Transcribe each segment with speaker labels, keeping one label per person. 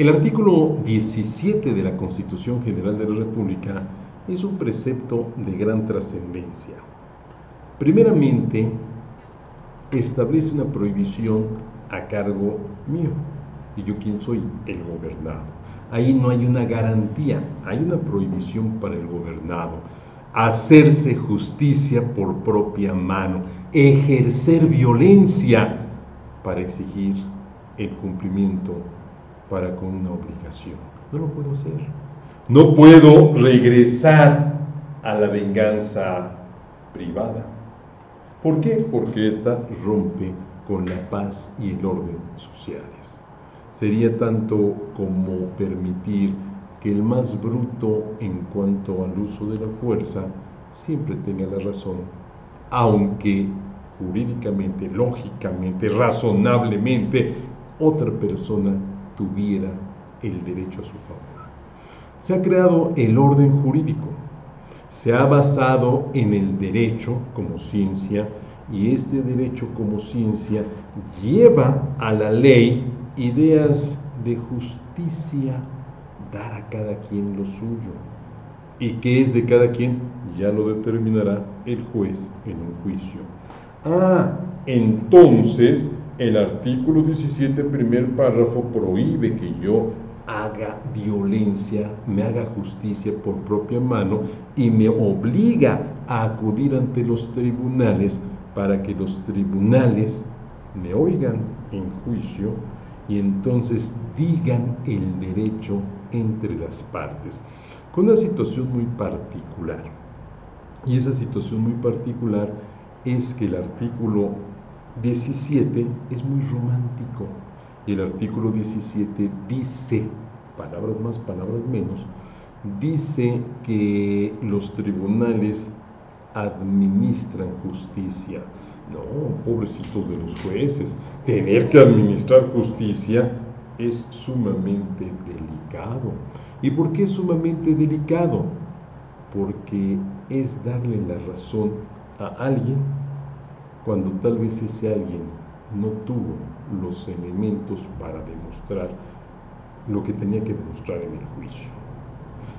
Speaker 1: El artículo 17 de la Constitución General de la República es un precepto de gran trascendencia. Primeramente, establece una prohibición a cargo mío. ¿Y yo quién soy? El gobernado. Ahí no hay una garantía, hay una prohibición para el gobernado. Hacerse justicia por propia mano, ejercer violencia para exigir el cumplimiento para con una obligación. No lo puedo hacer. No puedo regresar a la venganza privada. ¿Por qué? Porque esta rompe con la paz y el orden sociales. Sería tanto como permitir que el más bruto en cuanto al uso de la fuerza siempre tenga la razón, aunque jurídicamente, lógicamente, razonablemente, otra persona tuviera el derecho a su favor. Se ha creado el orden jurídico, se ha basado en el derecho como ciencia y este derecho como ciencia lleva a la ley ideas de justicia, dar a cada quien lo suyo. ¿Y qué es de cada quien? Ya lo determinará el juez en un juicio. Ah, entonces el artículo 17, primer párrafo, prohíbe que yo haga violencia, me haga justicia por propia mano y me obliga a acudir ante los tribunales para que los tribunales me oigan en juicio y entonces digan el derecho entre las partes, con una situación muy particular. Y esa situación muy particular es que el artículo 17 es muy romántico y el artículo 17 dice, palabras más, palabras menos, dice que los tribunales administran justicia. No, pobrecitos de los jueces, tener que administrar justicia es sumamente delicado. ¿Y por qué es sumamente delicado? Porque es darle la razón a alguien cuando tal vez ese alguien no tuvo los elementos para demostrar lo que tenía que demostrar en el juicio.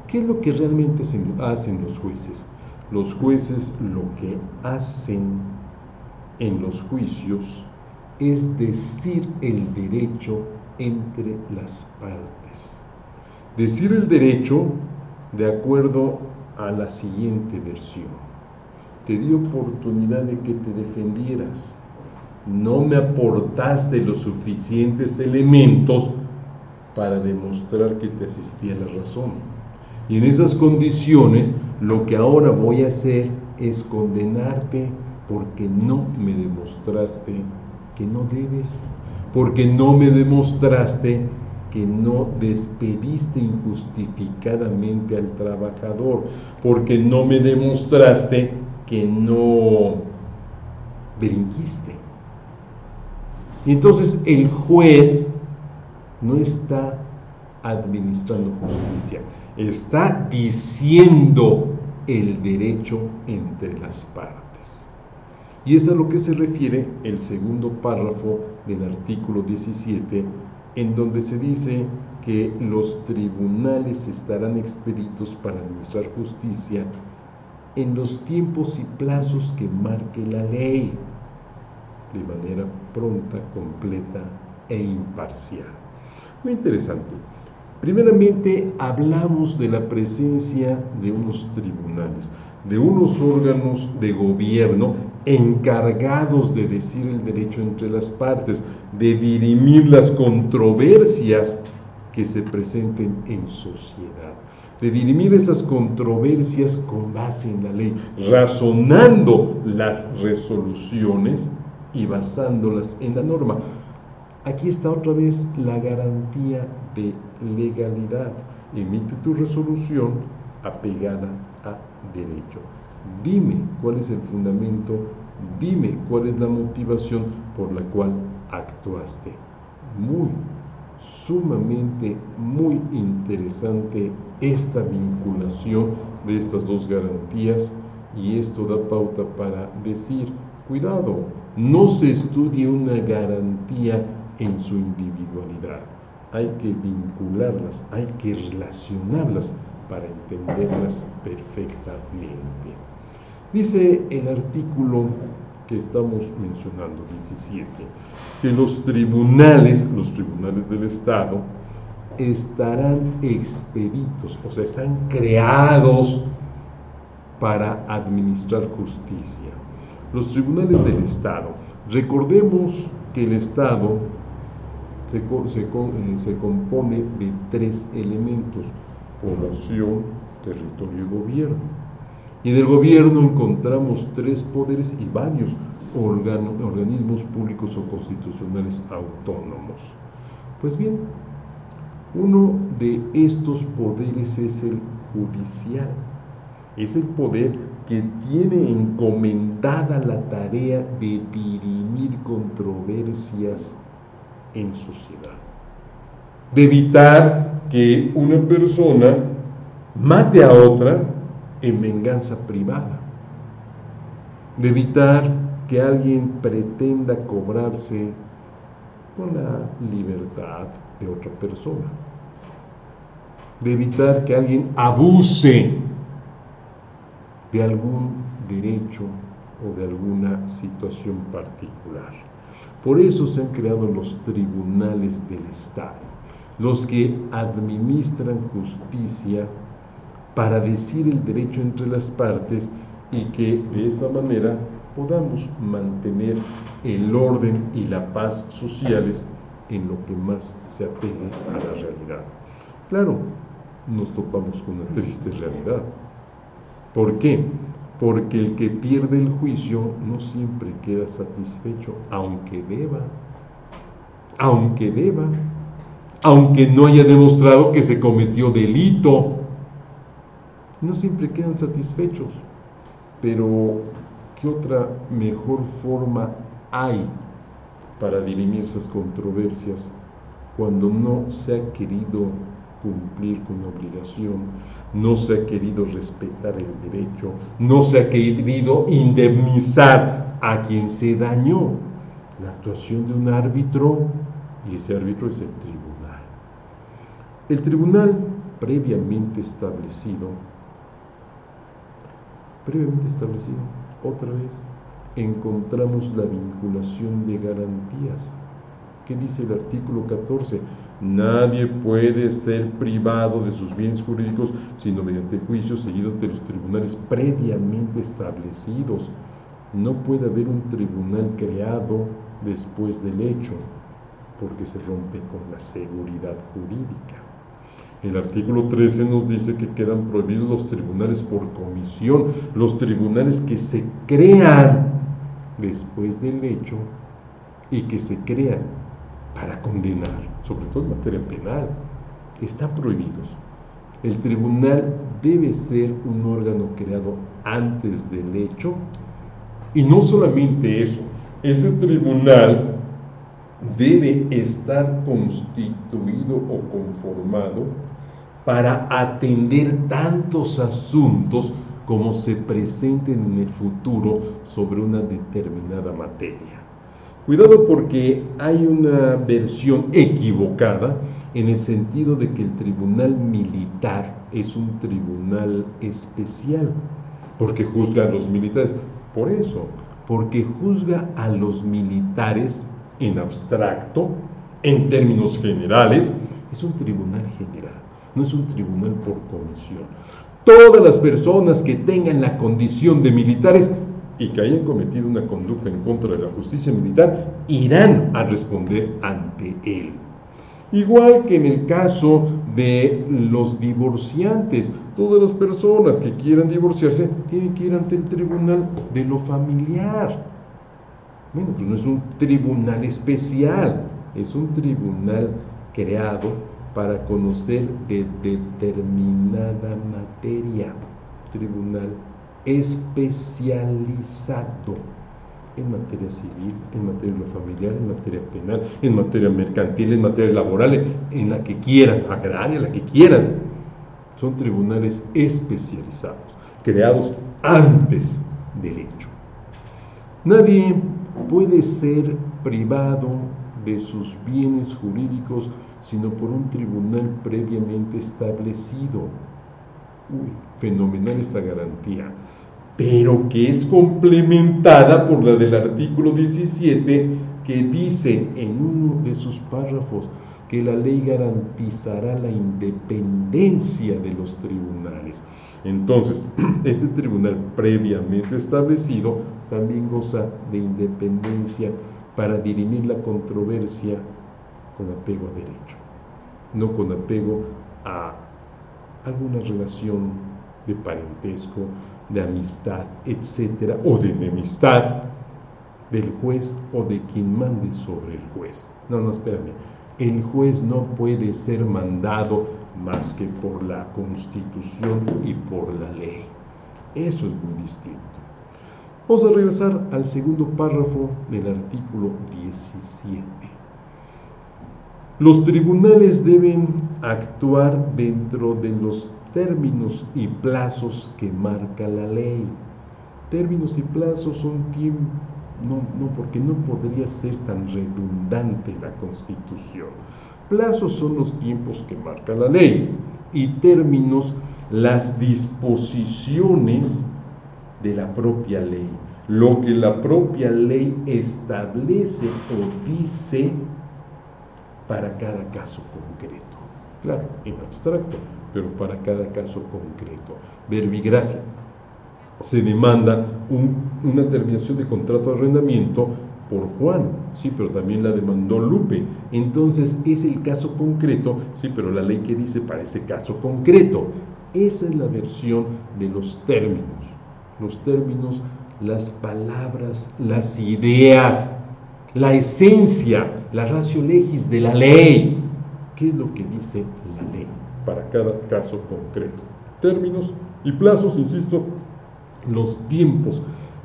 Speaker 1: ¿Qué es lo que realmente hacen los jueces? Los jueces lo que hacen en los juicios es decir el derecho entre las partes. Decir el derecho de acuerdo a la siguiente versión. Te di oportunidad de que te defendieras. No me aportaste los suficientes elementos para demostrar que te asistía la razón. Y en esas condiciones lo que ahora voy a hacer es condenarte porque no me demostraste que no debes, porque no me demostraste que no despediste injustificadamente al trabajador, porque no me demostraste que no delinquiste. Y entonces el juez no está administrando justicia, está diciendo el derecho entre las partes. Y es a lo que se refiere el segundo párrafo del artículo 17, en donde se dice que los tribunales estarán expeditos para administrar justicia en los tiempos y plazos que marque la ley, de manera pronta, completa e imparcial. Muy interesante. Primeramente hablamos de la presencia de unos tribunales, de unos órganos de gobierno encargados de decir el derecho entre las partes, de dirimir las controversias que se presenten en sociedad, de dirimir esas controversias con base en la ley, razonando las resoluciones y basándolas en la norma. Aquí está otra vez la garantía de legalidad. Emite tu resolución apegada a derecho. Dime cuál es el fundamento, dime cuál es la motivación por la cual actuaste. Muy, sumamente, muy interesante esta vinculación de estas dos garantías y esto da pauta para decir, cuidado, no se estudie una garantía en su individualidad. hay que vincularlas, hay que relacionarlas para entenderlas perfectamente. Dice el artículo estamos mencionando, 17, que los tribunales, los tribunales del Estado, estarán expeditos, o sea, están creados para administrar justicia. Los tribunales del Estado. Recordemos que el Estado se, eh, se, compone de tres elementos, población, territorio y gobierno. Y del gobierno encontramos tres poderes y varios organismos públicos o constitucionales autónomos. Pues bien, uno de estos poderes es el judicial. Es el poder que tiene encomendada la tarea de dirimir controversias en sociedad. De evitar que una persona mate a otra en venganza privada. De evitar que alguien pretenda cobrarse con la libertad de otra persona. De evitar que alguien abuse de algún derecho o de alguna situación particular. Por eso se han creado los tribunales del Estado, los que administran justicia para decir el derecho entre las partes y que de esa manera podamos mantener el orden y la paz sociales en lo que más se apegue a la realidad. Claro, nos topamos con una triste realidad. ¿Por qué? Porque el que pierde el juicio no siempre queda satisfecho, aunque deba, aunque deba, aunque no haya demostrado que se cometió delito. No siempre quedan satisfechos, pero ¿qué otra mejor forma hay para dirimir esas controversias cuando no se ha querido cumplir con la obligación, no se ha querido respetar el derecho, no se ha querido indemnizar a quien se dañó. La actuación de un árbitro, y ese árbitro es el tribunal. El tribunal previamente establecido, previamente establecido, otra vez, encontramos la vinculación de garantías. ¿Qué dice el artículo 14? Nadie puede ser privado de sus bienes jurídicos sino mediante juicio seguido de los tribunales previamente establecidos. No puede haber un tribunal creado después del hecho, porque se rompe con la seguridad jurídica. El artículo 13 nos dice que quedan prohibidos los tribunales por comisión, los tribunales que se crean después del hecho y que se crean para condenar, sobre todo en materia penal, están prohibidos. El tribunal debe ser un órgano creado antes del hecho y no solamente eso, ese tribunal debe estar constituido o conformado para atender tantos asuntos como se presenten en el futuro sobre una determinada materia. Cuidado porque hay una versión equivocada en el sentido de que el tribunal militar es un tribunal especial, porque juzga a los militares. Por eso, porque juzga a los militares en abstracto, en términos generales, es un tribunal general, no es un tribunal por comisión. Todas las personas que tengan la condición de militares y que hayan cometido una conducta en contra de la justicia militar irán a responder ante él. Igual que en el caso de los divorciantes, todas las personas que quieran divorciarse tienen que ir ante el tribunal de lo familiar. Bueno, pues no es un tribunal especial, es un tribunal creado para conocer de determinada materia. Tribunal especializado en materia civil, en materia familiar, en materia penal, en materia mercantil, en materia laboral, en la que quieran, agraria, la que quieran. Son tribunales especializados, creados antes del hecho. Nadie puede ser privado de sus bienes jurídicos, sino por un tribunal previamente establecido. Uy, fenomenal esta garantía, pero que es complementada por la del artículo 17 que dice en uno de sus párrafos que la ley garantizará la independencia de los tribunales. Entonces, este tribunal previamente establecido también goza de independencia para dirimir la controversia con apego a derecho, no con apego a alguna relación de parentesco, de amistad, etcétera, o de enemistad del juez o de quien mande sobre el juez. No, no, espérame. El juez no puede ser mandado más que por la constitución y por la ley. Eso es muy distinto. Vamos a regresar al segundo párrafo del artículo 17. Los tribunales deben actuar dentro de los términos y plazos que marca la ley. Términos y plazos son tiempos, no, no, porque no podría ser tan redundante la Constitución. Plazos son los tiempos que marca la ley y términos las disposiciones de la propia ley, lo que la propia ley establece o dice para cada caso concreto. Claro, en abstracto, pero para cada caso concreto. Verbigracia. Se demanda una terminación de contrato de arrendamiento por Juan, sí, pero también la demandó Lupe. Entonces es el caso concreto, sí, pero la ley que dice para ese caso concreto. Esa es la versión de los términos. Los términos, las palabras, las ideas, la esencia, la ratio legis de la ley. ¿Qué es lo que dice la ley para cada caso concreto? Términos y plazos, insisto, los tiempos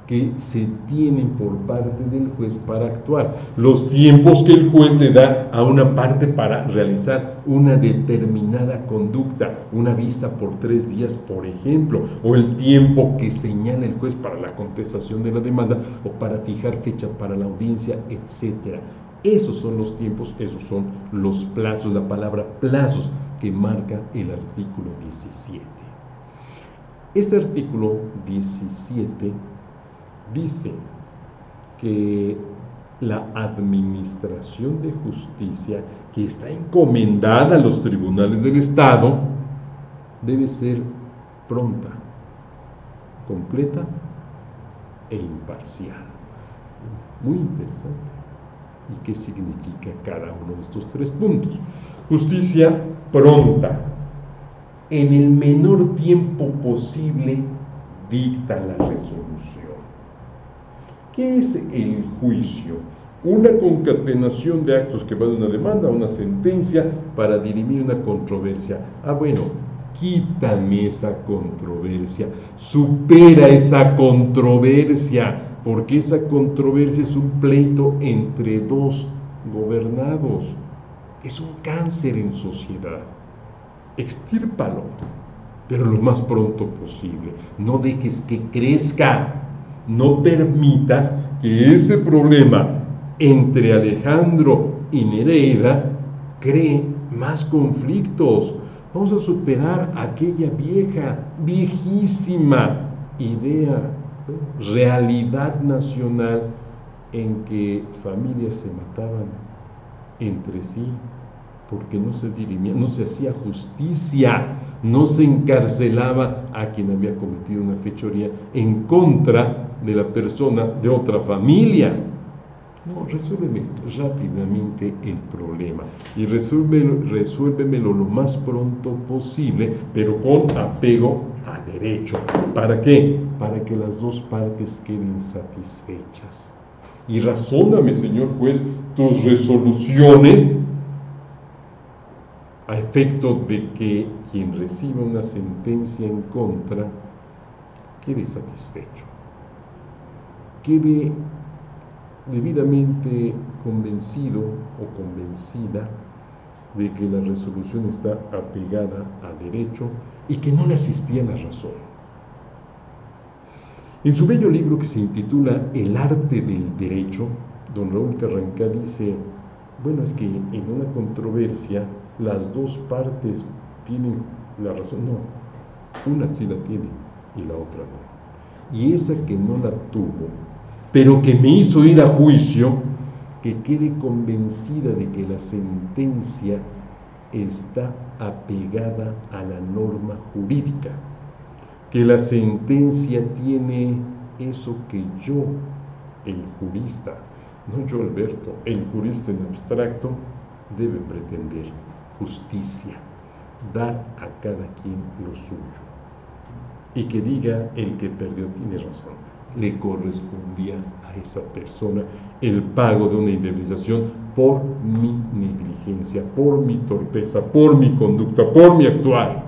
Speaker 1: que se tienen por parte del juez para actuar, los tiempos que el juez le da a una parte para realizar una determinada conducta, una vista por tres días, por ejemplo, o el tiempo que señala el juez para la contestación de la demanda o para fijar fecha para la audiencia, etcétera. Esos son los tiempos, esos son los plazos, la palabra plazos que marca el artículo 17. Este artículo 17 dice que la administración de justicia que está encomendada a los tribunales del Estado debe ser pronta, completa e imparcial. Muy interesante. ¿Y qué significa cada uno de estos tres puntos? Justicia pronta, en el menor tiempo posible dicta la resolución. ¿Qué es el juicio? Una concatenación de actos que va de una demanda a una sentencia para dirimir una controversia. Ah, bueno, quítame esa controversia, supera esa controversia, porque esa controversia es un pleito entre dos gobernados. Es un cáncer en sociedad. Extírpalo, pero lo más pronto posible. No dejes que crezca no permitas que ese problema entre Alejandro y Nereida cree más conflictos. Vamos a superar aquella vieja, viejísima idea, realidad nacional en que familias se mataban entre sí porque no se dirimía, no se hacía justicia, no se encarcelaba a quien había cometido una fechoría en contra de la persona de otra familia. No, resuélveme rápidamente el problema y resuélvemelo, resuélvemelo lo más pronto posible, pero con apego a derecho. ¿Para qué? Para que las dos partes queden satisfechas. Y razóname, señor juez, tus resoluciones a efecto de que quien reciba una sentencia en contra quede satisfecho quede debidamente convencido o convencida de que la resolución está apegada a derecho y que no le asistía la razón. En su bello libro que se intitula El arte del derecho, don Raúl Carrancá dice, Bueno, es que en una controversia las dos partes tienen la razón. No, una sí la tiene y la otra no. Y esa que no la tuvo, pero que me hizo ir a juicio, que quede convencida de que la sentencia está apegada a la norma jurídica, que la sentencia tiene eso que yo, el jurista, no yo Alberto, el jurista en abstracto, debe pretender justicia, dar a cada quien lo suyo. Y que diga el que perdió tiene razón, le correspondía a esa persona el pago de una indemnización por mi negligencia, por mi torpeza, por mi conducta, por mi actuar.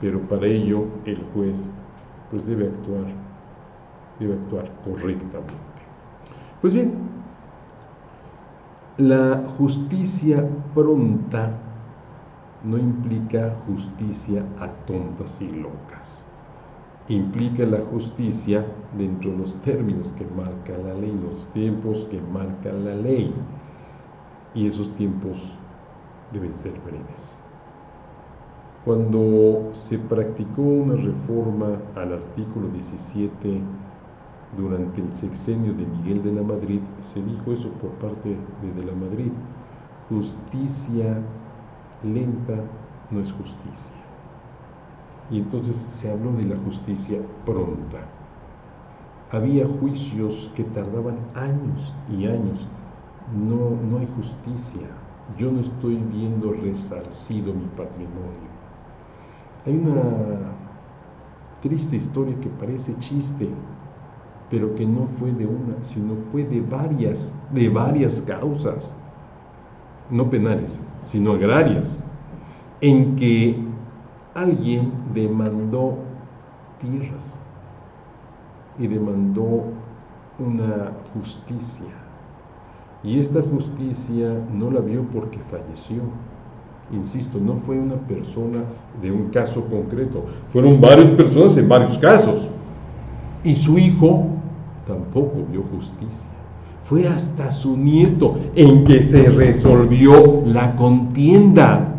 Speaker 1: Pero para ello el juez pues debe actuar, debe actuar correctamente. Pues bien, la justicia pronta no implica justicia a tontas y locas. Implica la justicia dentro de los términos que marca la ley, los tiempos que marca la ley. Y esos tiempos deben ser breves. Cuando se practicó una reforma al artículo 17 durante el sexenio de Miguel de la Madrid, se dijo eso por parte de, de la Madrid, justicia lenta no es justicia. Y entonces se habló de la justicia pronta. Había juicios que tardaban años y años. No, no hay justicia. Yo no estoy viendo resarcido mi patrimonio. Hay una triste historia que parece chiste, pero que no fue de una, sino fue de varias, de varias causas, no penales, sino agrarias, en que alguien demandó tierras y demandó una justicia. Y esta justicia no la vio porque falleció. Insisto, no fue una persona de un caso concreto, fueron varias personas en varios casos. Y su hijo tampoco vio justicia. Fue hasta su nieto en que se resolvió la contienda.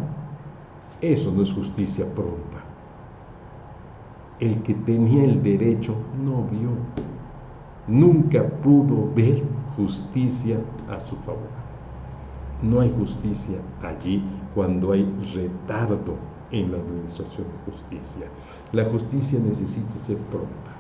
Speaker 1: Eso no es justicia pronta. El que tenía el derecho no vio. Nunca pudo ver justicia a su favor. No hay justicia allí cuando hay retardo en la administración de justicia. La justicia necesita ser pronta.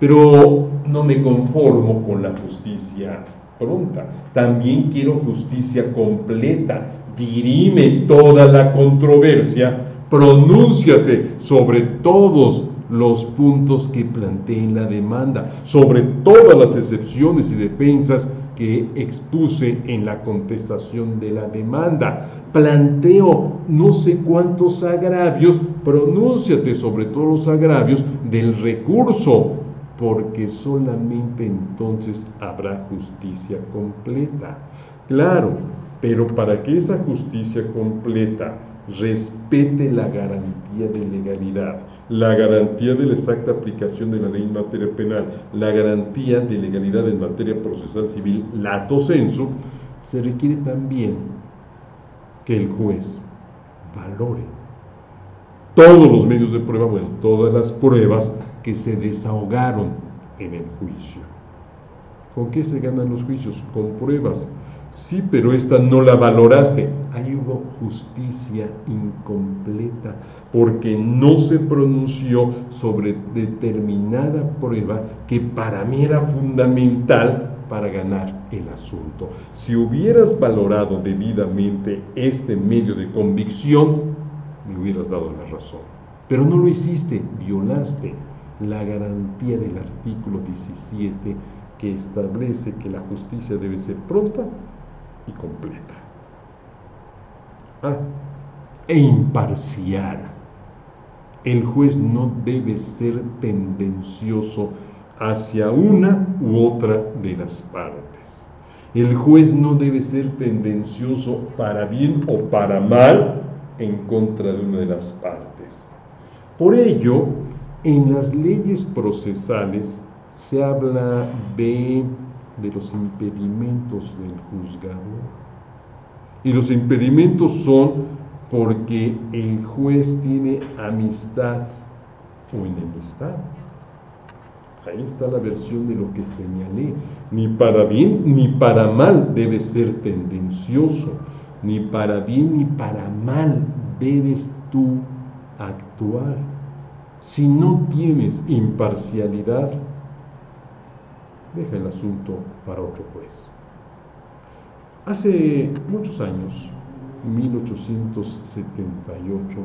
Speaker 1: Pero no me conformo con la justicia pronta. También quiero justicia completa. Dirime toda la controversia. Pronúnciate sobre todos los puntos que planteé en la demanda, sobre todas las excepciones y defensas que expuse en la contestación de la demanda. Planteo no sé cuántos agravios, pronúnciate sobre todos los agravios del recurso porque solamente entonces habrá justicia completa. Claro, pero para que esa justicia completa respete la garantía de legalidad, la garantía de la exacta aplicación de la ley en materia penal, la garantía de legalidad en materia procesal civil, lato sensu, se requiere también que el juez valore todos los medios de prueba, bueno, todas las pruebas que se desahogaron en el juicio. ¿Con qué se ganan los juicios? Con pruebas. Sí, pero esta no la valoraste. Ahí hubo justicia incompleta porque no se pronunció sobre determinada prueba que para mí era fundamental para ganar el asunto. Si hubieras valorado debidamente este medio de convicción, me hubieras dado la razón. Pero no lo hiciste, violaste la garantía del artículo 17 que establece que la justicia debe ser pronta y completa. Ah, e imparcial. El juez no debe ser tendencioso hacia una u otra de las partes. El juez no debe ser tendencioso para bien o para mal en contra de una de las partes. Por ello, en las leyes procesales se habla de, los impedimentos del juzgado Y los impedimentos son porque el juez tiene amistad o enemistad. Ahí está la versión de lo que señalé. Ni para bien ni para mal debe ser tendencioso. Ni para bien ni para mal debes tú actuar. Si no tienes imparcialidad, deja el asunto para otro juez. Hace muchos años, 1878,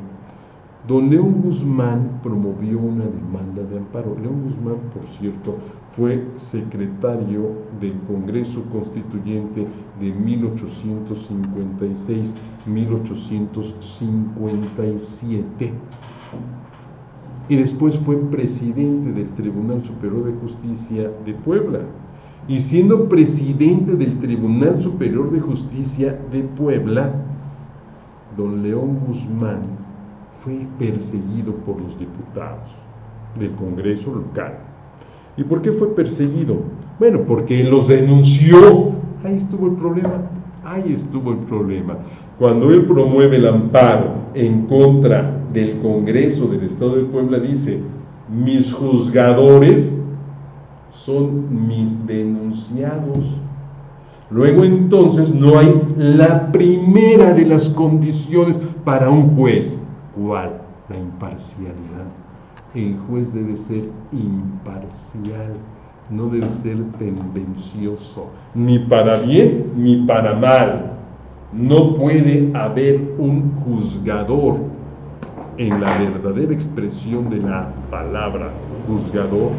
Speaker 1: don León Guzmán promovió una demanda de amparo. León Guzmán, por cierto, fue secretario del Congreso Constituyente de 1856-1857 y después fue presidente del Tribunal Superior de Justicia de Puebla. Y siendo presidente del Tribunal Superior de Justicia de Puebla, don León Guzmán fue perseguido por los diputados del Congreso local. ¿Y por qué fue perseguido? Bueno, porque los denunció. Ahí estuvo el problema. Ahí estuvo el problema. Cuando él promueve el amparo en contra del Congreso del Estado de Puebla, dice, mis juzgadores son mis denunciados. Luego entonces no hay la primera de las condiciones para un juez. ¿Cuál? La imparcialidad. El juez debe ser imparcial, no debe ser tendencioso, ni para bien ni para mal. No puede haber un juzgador en la verdadera expresión de la palabra juzgador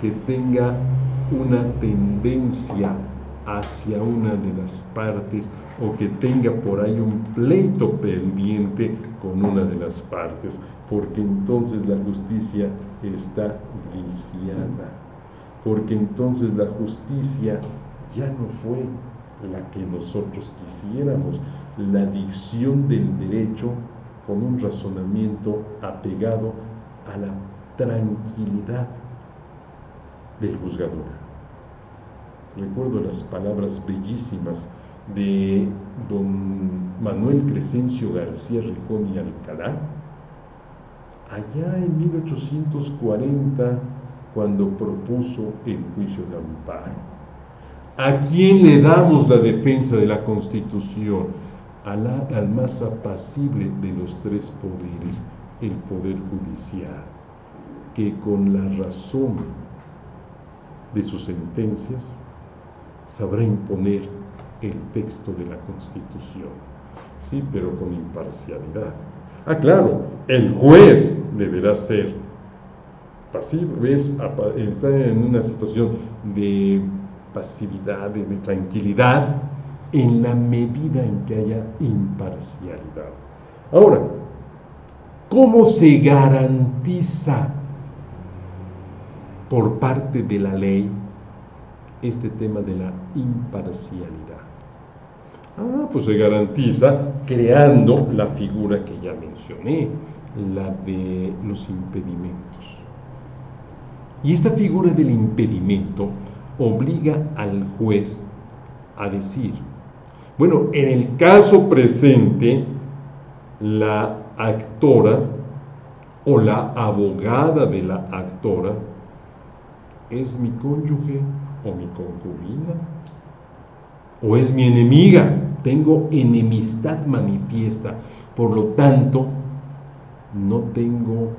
Speaker 1: que tenga una tendencia hacia una de las partes o que tenga por ahí un pleito pendiente con una de las partes, porque entonces la justicia está viciada, porque entonces la justicia ya no fue la que nosotros quisiéramos, la dicción del derecho con un razonamiento apegado a la tranquilidad del juzgador. Recuerdo las palabras bellísimas de don Manuel Crescencio García Rejón y Alcalá, allá en 1840, cuando propuso el juicio de amparo. ¿A quién le damos la defensa de la Constitución? Al, más apacible de los tres poderes, el poder judicial, que con la razón de sus sentencias sabrá imponer el texto de la Constitución. Sí, pero con imparcialidad. Ah, claro, el juez deberá ser pasivo, ¿ves? Está en una situación de pasividad, de tranquilidad, en la medida en que haya imparcialidad. Ahora, ¿cómo se garantiza por parte de la ley este tema de la imparcialidad? Ah, pues se garantiza creando la figura que ya mencioné, la de los impedimentos. Y esta figura del impedimento obliga al juez a decir, bueno, en el caso presente, la actora o la abogada de la actora es mi cónyuge o mi concubina o es mi enemiga. Tengo enemistad manifiesta. Por lo tanto, no tengo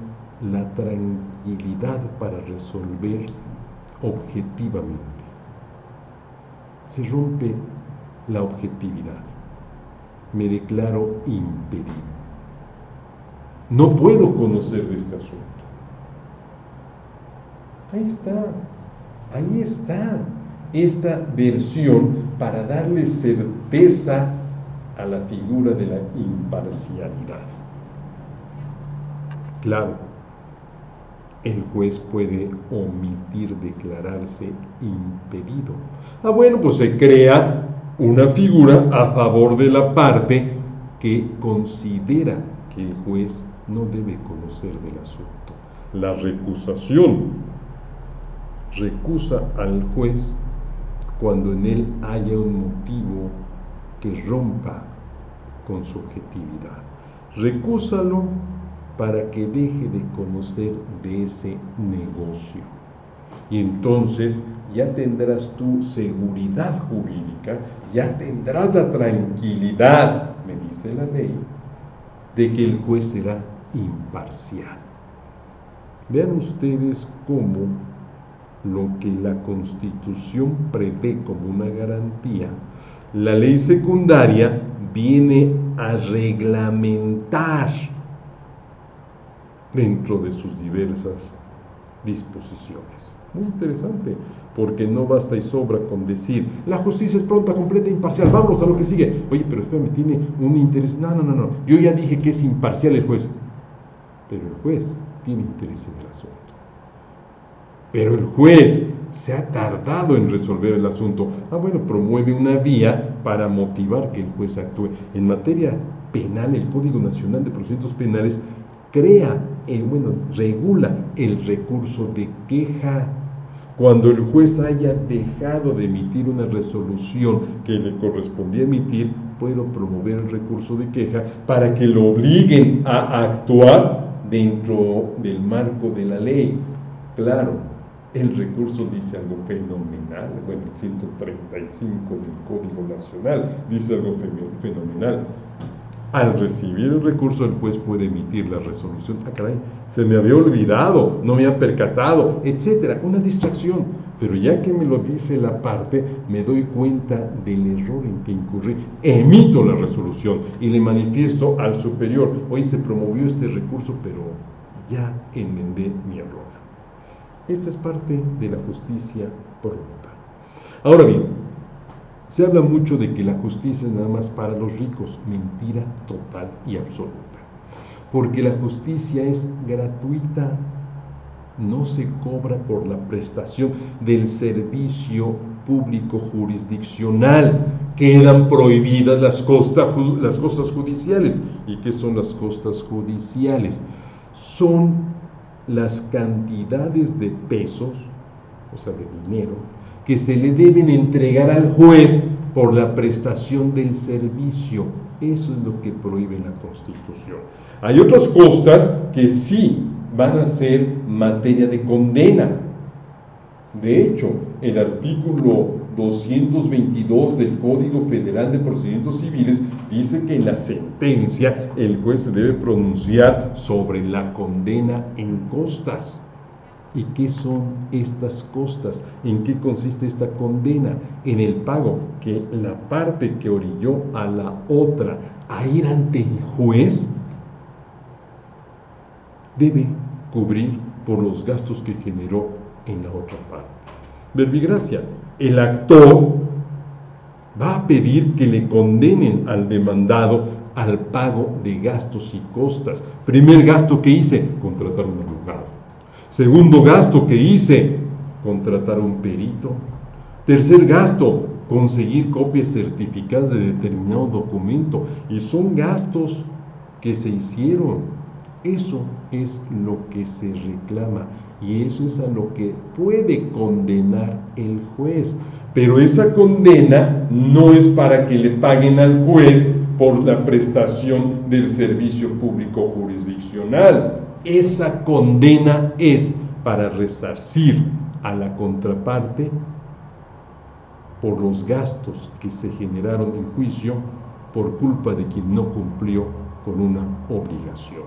Speaker 1: la tranquilidad para resolver objetivamente. Se rompe la objetividad. Me declaro impedido. No puedo conocer de este asunto. Ahí está, ahí está esta versión para darle certeza a la figura de la imparcialidad. Claro, el juez puede omitir declararse impedido. Ah, bueno, pues se crea una figura a favor de la parte que considera que el juez no debe conocer del asunto. La recusación recusa al juez cuando en él haya un motivo que rompa con su objetividad. Recúsalo para que deje de conocer de ese negocio. Y entonces ya tendrás tu seguridad jurídica, ya tendrás la tranquilidad, me dice la ley, de que el juez será imparcial. Vean ustedes cómo lo que la Constitución prevé como una garantía, la ley secundaria viene a reglamentar dentro de sus diversas disposiciones. Muy interesante, porque no basta y sobra con decir, la justicia es pronta, completa e imparcial, vamos a lo que sigue. Oye, pero espérame, tiene un interés. No, no, no, no. Yo ya dije que es imparcial el juez, pero el juez tiene interés en el asunto. Pero el juez se ha tardado en resolver el asunto. Ah, bueno, promueve una vía para motivar que el juez actúe. En materia penal, el Código Nacional de Procedimientos Penales crea, eh, bueno, regula el recurso de queja. Cuando el juez haya dejado de emitir una resolución que le correspondía emitir, puedo promover el recurso de queja para que lo obliguen a actuar dentro del marco de la ley. Claro, el recurso dice algo fenomenal, bueno, el 135 del Código Nacional dice algo fenomenal. Al recibir el recurso, el juez puede emitir la resolución. Ah, caray, se me había olvidado, no me había percatado, etcétera. Una distracción. Pero ya que me lo dice la parte, me doy cuenta del error en que incurrí. Emito la resolución y le manifiesto al superior. Hoy se promovió este recurso, pero ya enmendé mi error. Esta es parte de la justicia pronta. Ahora bien, se habla mucho de que la justicia es nada más para los ricos. Mentira total y absoluta. Porque la justicia es gratuita. No se cobra por la prestación del servicio público jurisdiccional. Quedan prohibidas las las costas judiciales. ¿Y qué son las costas judiciales? Son las cantidades de pesos, o sea, de dinero, que se le deben entregar al juez por la prestación del servicio. Eso es lo que prohíbe la Constitución. Hay otras costas que sí van a ser materia de condena. De hecho, el artículo 222 del Código Federal de Procedimientos Civiles dice que en la sentencia el juez se debe pronunciar sobre la condena en costas. ¿Y qué son estas costas? ¿En qué consiste esta condena? En el pago que la parte que orilló a la otra a ir ante el juez debe cubrir por los gastos que generó en la otra parte. Verbigracia, el actor va a pedir que le condenen al demandado al pago de gastos y costas. Primer gasto que hice, contratar un abogado. Segundo gasto que hice, contratar un perito. Tercer gasto, conseguir copias certificadas de determinado documento. Y son gastos que se hicieron. Eso es lo que se reclama y eso es a lo que puede condenar el juez. Pero esa condena no es para que le paguen al juez por la prestación del servicio público jurisdiccional. Esa condena es para resarcir a la contraparte por los gastos que se generaron en juicio por culpa de quien no cumplió con una obligación.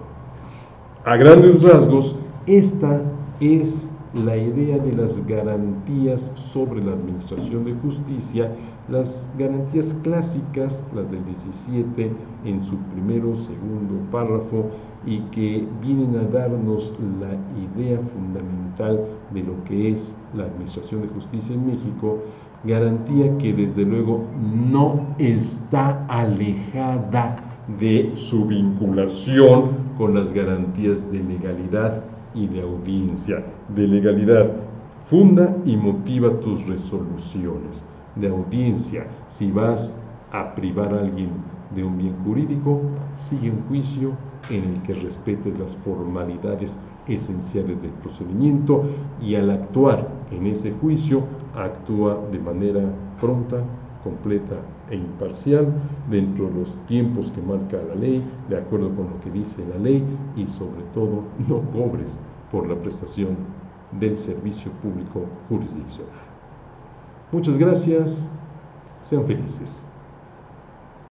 Speaker 1: A grandes rasgos, esta es la idea de las garantías sobre la administración de justicia, las garantías clásicas, las del 17 en su primero, segundo párrafo, y que vienen a darnos la idea fundamental de lo que es la administración de justicia en México, garantía que desde luego no está alejada de su vinculación con las garantías de legalidad y de audiencia, de legalidad. Funda y motiva tus resoluciones. De audiencia, si vas a privar a alguien de un bien jurídico, sigue un juicio en el que respetes las formalidades esenciales del procedimiento y al actuar en ese juicio actúa de manera pronta, completa e imparcial dentro de los tiempos que marca la ley, de acuerdo con lo que dice la ley y sobre todo no cobres por la prestación del servicio público jurisdiccional. Muchas gracias, sean felices.